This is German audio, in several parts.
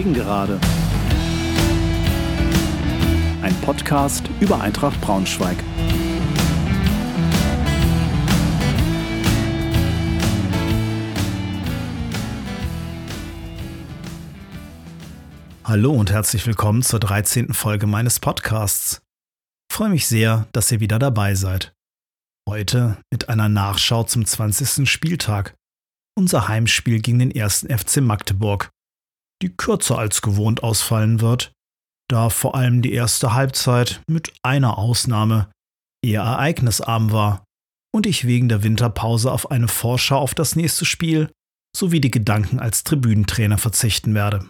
Gegengerade. Ein Podcast über Eintracht Braunschweig. Hallo und herzlich willkommen zur 13. Folge meines Podcasts. Ich freue mich sehr, dass ihr wieder dabei seid. Heute mit einer Nachschau zum 20. Spieltag. Unser Heimspiel gegen den 1. FC Magdeburg, die kürzer als gewohnt ausfallen wird, da vor allem die erste Halbzeit mit einer Ausnahme eher ereignisarm war und ich wegen der Winterpause auf eine Vorschau auf das nächste Spiel sowie die Gedanken als Tribünentrainer verzichten werde.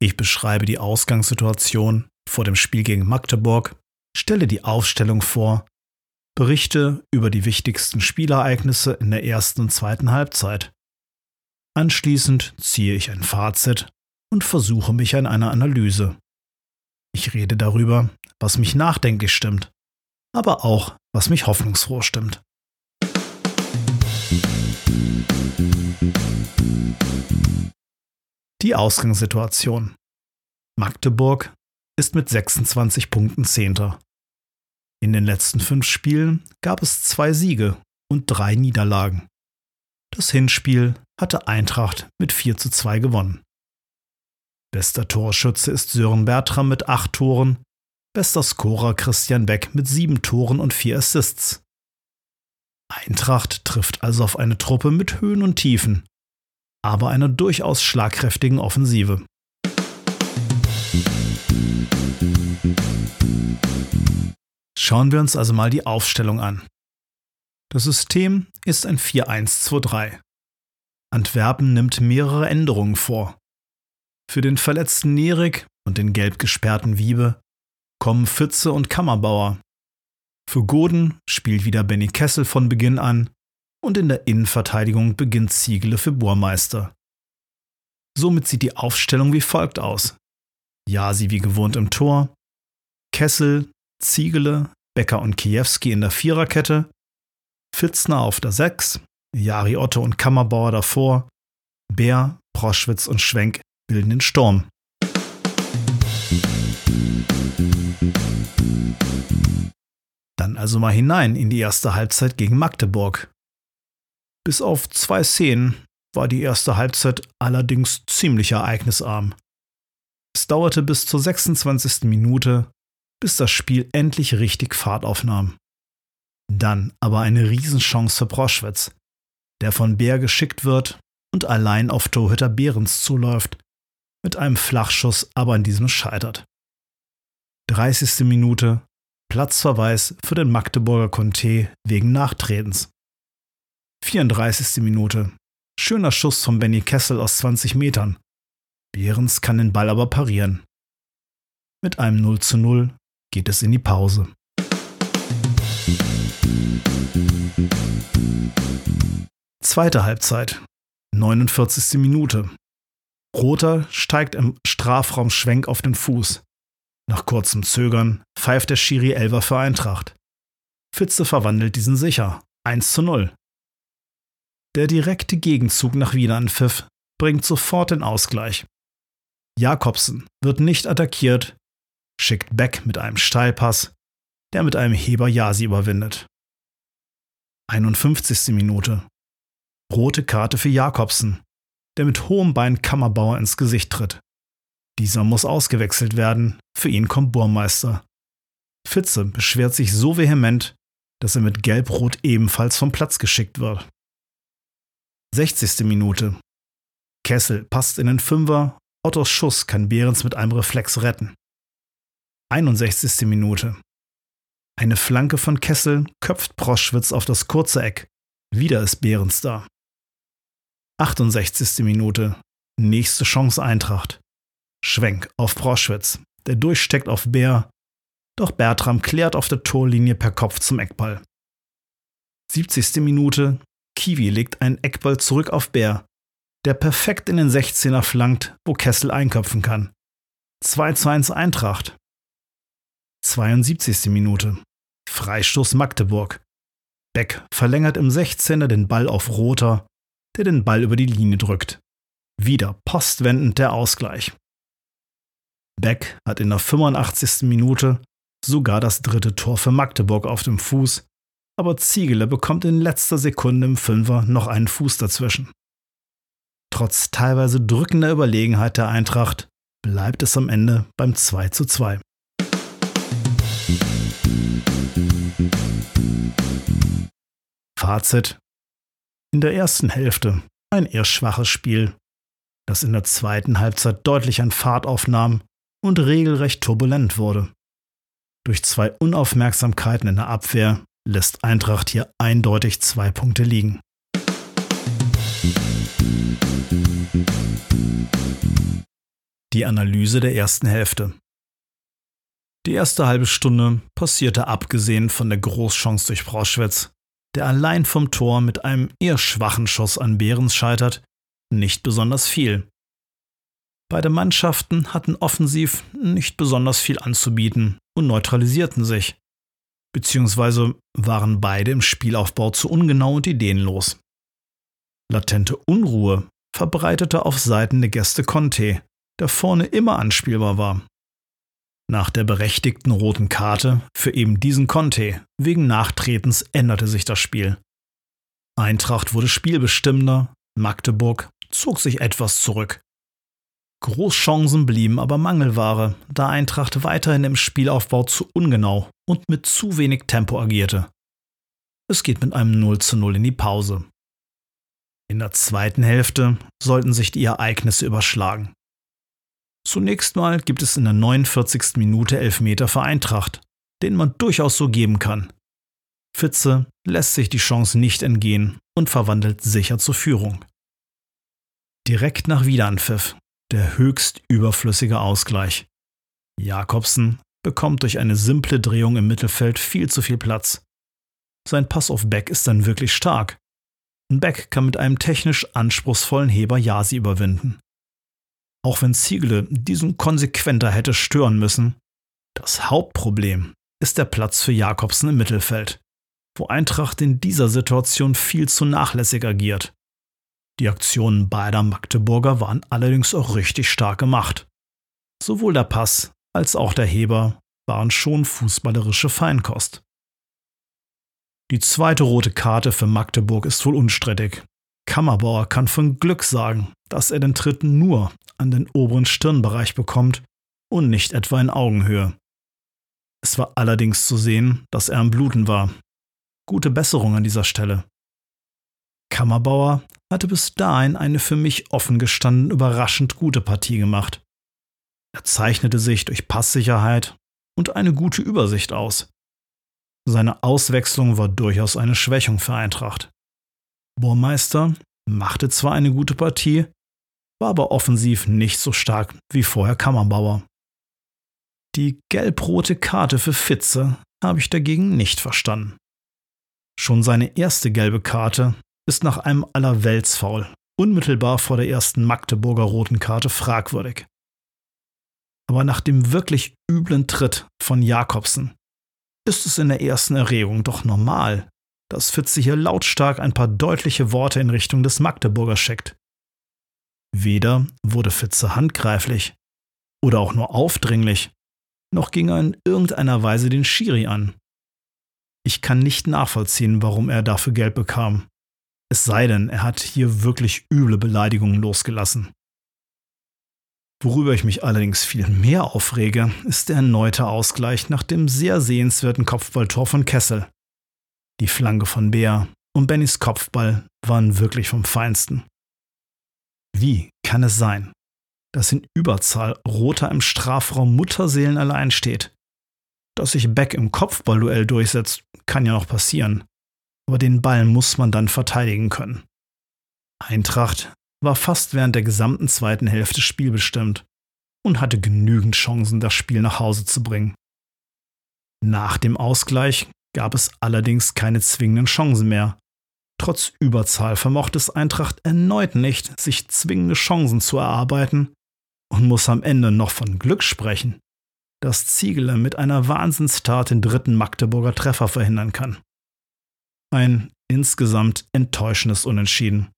Ich beschreibe die Ausgangssituation vor dem Spiel gegen Magdeburg, stelle die Aufstellung vor, berichte über die wichtigsten Spielereignisse in der ersten und zweiten Halbzeit. Anschließend ziehe ich ein Fazit und versuche mich an einer Analyse. Ich rede darüber, was mich nachdenklich stimmt, aber auch, was mich hoffnungsfroh stimmt. Die Ausgangssituation. Magdeburg ist mit 26 Punkten Zehnter. In den letzten fünf Spielen gab es zwei Siege und drei Niederlagen. Das Hinspiel hatte Eintracht mit 4 zu 2 gewonnen. Bester Torschütze ist Sören Bertram mit acht Toren, bester Scorer Christian Beck mit sieben Toren und vier Assists. Eintracht trifft also auf eine Truppe mit Höhen und Tiefen, aber einer durchaus schlagkräftigen Offensive. Schauen wir uns also mal die Aufstellung an. Das System ist ein 4-1-2-3. Antwerpen nimmt mehrere Änderungen vor. Für den verletzten Nerik und den gelb gesperrten Wiebe kommen Pfütze und Kammerbauer. Für Goden spielt wieder Benny Kessel von Beginn an und in der Innenverteidigung beginnt Ziegele für Burmeister. Somit sieht die Aufstellung wie folgt aus. Jasi wie gewohnt im Tor, Kessel, Ziegele, Becker und Kiewski in der Viererkette, Fitzner auf der Sechs, Jari Otto und Kammerbauer davor, Bär, Proschwitz und Schwenk bilden den Sturm. Dann also mal hinein in die erste Halbzeit gegen Magdeburg. Bis auf zwei Szenen war die erste Halbzeit allerdings ziemlich ereignisarm. Es dauerte bis zur 26. Minute, bis das Spiel endlich richtig Fahrt aufnahm. Dann aber eine Riesenchance für Proschwitz, der von Bär geschickt wird und allein auf Torhüter Behrens zuläuft, mit einem Flachschuss aber an diesem scheitert. 30. Minute, Platzverweis für den Magdeburger Conte wegen Nachtretens. 34. Minute, schöner Schuss von Benny Kessel aus 20 Metern. Behrens kann den Ball aber parieren. Mit einem 0 zu 0 geht es in die Pause. Zweite Halbzeit, 49. Minute. Roter steigt im Strafraum Schwenk auf den Fuß. Nach kurzem Zögern pfeift der Schiri Elver für Eintracht. Fitze verwandelt diesen sicher. 1 zu 0. Der direkte Gegenzug nach Wiederanpfiff bringt sofort den Ausgleich. Jakobsen wird nicht attackiert, schickt Beck mit einem Steilpass, der mit einem Heber Jasi überwindet. 51. Minute. Rote Karte für Jakobsen, der mit hohem Bein Kammerbauer ins Gesicht tritt. Dieser muss ausgewechselt werden, für ihn kommt Burmeister. Fitze beschwert sich so vehement, dass er mit Gelb-Rot ebenfalls vom Platz geschickt wird. 60. Minute. Kessel passt in den Fünfer, Ottos Schuss kann Behrens mit einem Reflex retten. 61. Minute. Eine Flanke von Kessel köpft Proschwitz auf das kurze Eck. Wieder ist Behrens da. 68. Minute. Nächste Chance Eintracht. Schwenk auf Proschwitz, der durchsteckt auf Bär, doch Bertram klärt auf der Torlinie per Kopf zum Eckball. 70. Minute. Kiwi legt einen Eckball zurück auf Bär, der perfekt in den 16er flankt, wo Kessel einköpfen kann. 2 zu 1 Eintracht. 72. Minute. Freistoß Magdeburg. Beck verlängert im 16er den Ball auf Roter, der den Ball über die Linie drückt. Wieder postwendend der Ausgleich. Beck hat in der 85. Minute sogar das dritte Tor für Magdeburg auf dem Fuß, aber Ziegele bekommt in letzter Sekunde im Fünfer noch einen Fuß dazwischen. Trotz teilweise drückender Überlegenheit der Eintracht bleibt es am Ende beim 2 zu 2. Fazit. In der ersten Hälfte ein eher schwaches Spiel, das in der zweiten Halbzeit deutlich an Fahrt aufnahm und regelrecht turbulent wurde. Durch zwei Unaufmerksamkeiten in der Abwehr lässt Eintracht hier eindeutig zwei Punkte liegen. Die Analyse der ersten Hälfte. Die erste halbe Stunde passierte abgesehen von der Großchance durch Brauschwitz, der allein vom Tor mit einem eher schwachen Schuss an Behrens scheitert, nicht besonders viel. Beide Mannschaften hatten offensiv nicht besonders viel anzubieten und neutralisierten sich, beziehungsweise waren beide im Spielaufbau zu ungenau und ideenlos. Latente Unruhe verbreitete auf Seiten der Gäste Conte, der vorne immer anspielbar war. Nach der berechtigten roten Karte für eben diesen Conte wegen Nachtretens änderte sich das Spiel. Eintracht wurde spielbestimmender, Magdeburg zog sich etwas zurück. Großchancen blieben aber Mangelware, da Eintracht weiterhin im Spielaufbau zu ungenau und mit zu wenig Tempo agierte. Es geht mit einem 0 zu 0 in die Pause. In der zweiten Hälfte sollten sich die Ereignisse überschlagen. Zunächst mal gibt es in der 49. Minute Elfmeter für Eintracht, den man durchaus so geben kann. Fitze lässt sich die Chance nicht entgehen und verwandelt sicher zur Führung. Direkt nach Wiederanpfiff der höchst überflüssige Ausgleich. Jakobsen bekommt durch eine simple Drehung im Mittelfeld viel zu viel Platz. Sein Pass auf Beck ist dann wirklich stark. Beck kann mit einem technisch anspruchsvollen Heber Jasi überwinden. Auch wenn Ziegle diesen konsequenter hätte stören müssen, das Hauptproblem ist der Platz für Jakobsen im Mittelfeld, wo Eintracht in dieser Situation viel zu nachlässig agiert. Die Aktionen beider Magdeburger waren allerdings auch richtig stark gemacht. Sowohl der Pass als auch der Heber waren schon fußballerische Feinkost. Die zweite rote Karte für Magdeburg ist wohl unstrittig. Kammerbauer kann von Glück sagen, dass er den Tritt nur an den oberen Stirnbereich bekommt und nicht etwa in Augenhöhe. Es war allerdings zu sehen, dass er am Bluten war. Gute Besserung an dieser Stelle. Kammerbauer hatte bis dahin eine für mich offen gestanden überraschend gute Partie gemacht. Er zeichnete sich durch Passsicherheit und eine gute Übersicht aus. Seine Auswechslung war durchaus eine Schwächung für Eintracht. Burmeister machte zwar eine gute Partie, war aber offensiv nicht so stark wie vorher Kammerbauer. Die gelb-rote Karte für Fitze habe ich dagegen nicht verstanden. Schon seine erste gelbe Karte ist nach einem Allerweltsfaul unmittelbar vor der ersten Magdeburger roten Karte fragwürdig. Aber nach dem wirklich üblen Tritt von Jakobsen ist es in der ersten Erregung doch normal, dass Fitze hier lautstark ein paar deutliche Worte in Richtung des Magdeburger schickt. Weder wurde Fitze handgreiflich oder auch nur aufdringlich, noch ging er in irgendeiner Weise den Schiri an. Ich kann nicht nachvollziehen, warum er dafür Geld bekam. Es sei denn, er hat hier wirklich üble Beleidigungen losgelassen. Worüber ich mich allerdings viel mehr aufrege, ist der erneute Ausgleich nach dem sehr sehenswerten Kopfballtor von Kessel. Die Flanke von Bär und Bennys Kopfball waren wirklich vom Feinsten. Wie kann es sein, dass in Überzahl Roter im Strafraum Mutterseelen allein steht? Dass sich Beck im Kopfballduell durchsetzt, kann ja noch passieren aber den Ball muss man dann verteidigen können. Eintracht war fast während der gesamten zweiten Hälfte spielbestimmt und hatte genügend Chancen, das Spiel nach Hause zu bringen. Nach dem Ausgleich gab es allerdings keine zwingenden Chancen mehr. Trotz Überzahl vermochte es Eintracht erneut nicht, sich zwingende Chancen zu erarbeiten und muss am Ende noch von Glück sprechen, dass Ziegler mit einer Wahnsinnstat den dritten Magdeburger Treffer verhindern kann. Ein insgesamt enttäuschendes Unentschieden.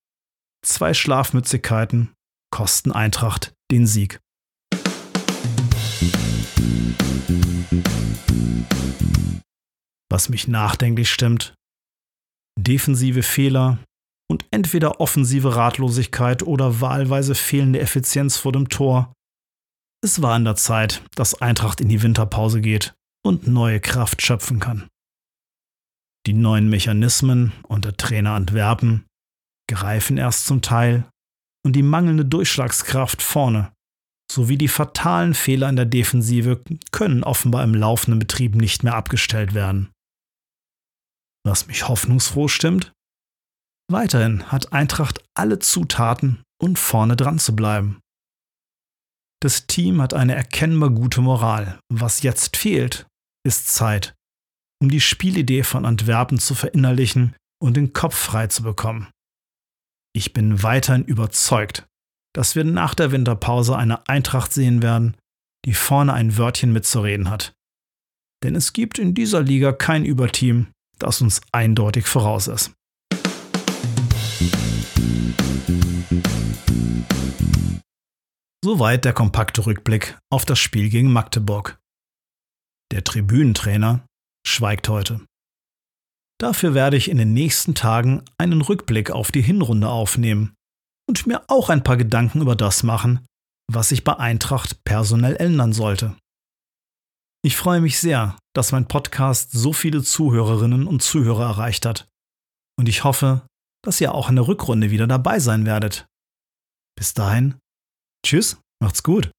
Zwei Schlafmützigkeiten kosten Eintracht den Sieg. Was mich nachdenklich stimmt, defensive Fehler und entweder offensive Ratlosigkeit oder wahlweise fehlende Effizienz vor dem Tor. Es war an der Zeit, dass Eintracht in die Winterpause geht und neue Kraft schöpfen kann. Die neuen Mechanismen und der Trainer Antwerpen greifen erst zum Teil und die mangelnde Durchschlagskraft vorne sowie die fatalen Fehler in der Defensive können offenbar im laufenden Betrieb nicht mehr abgestellt werden. Was mich hoffnungsfroh stimmt? Weiterhin hat Eintracht alle Zutaten, um vorne dran zu bleiben. Das Team hat eine erkennbar gute Moral. Was jetzt fehlt, ist Zeit, um die Spielidee von Antwerpen zu verinnerlichen und den Kopf frei zu bekommen. Ich bin weiterhin überzeugt, dass wir nach der Winterpause eine Eintracht sehen werden, die vorne ein Wörtchen mitzureden hat. Denn es gibt in dieser Liga kein Überteam, das uns eindeutig voraus ist. Soweit der kompakte Rückblick auf das Spiel gegen Magdeburg. Der Tribünentrainer schweigt heute. Dafür werde ich in den nächsten Tagen einen Rückblick auf die Hinrunde aufnehmen und mir auch ein paar Gedanken über das machen, was sich bei Eintracht personell ändern sollte. Ich freue mich sehr, dass mein Podcast so viele Zuhörerinnen und Zuhörer erreicht hat. Und ich hoffe, dass ihr auch in der Rückrunde wieder dabei sein werdet. Bis dahin, tschüss, macht's gut.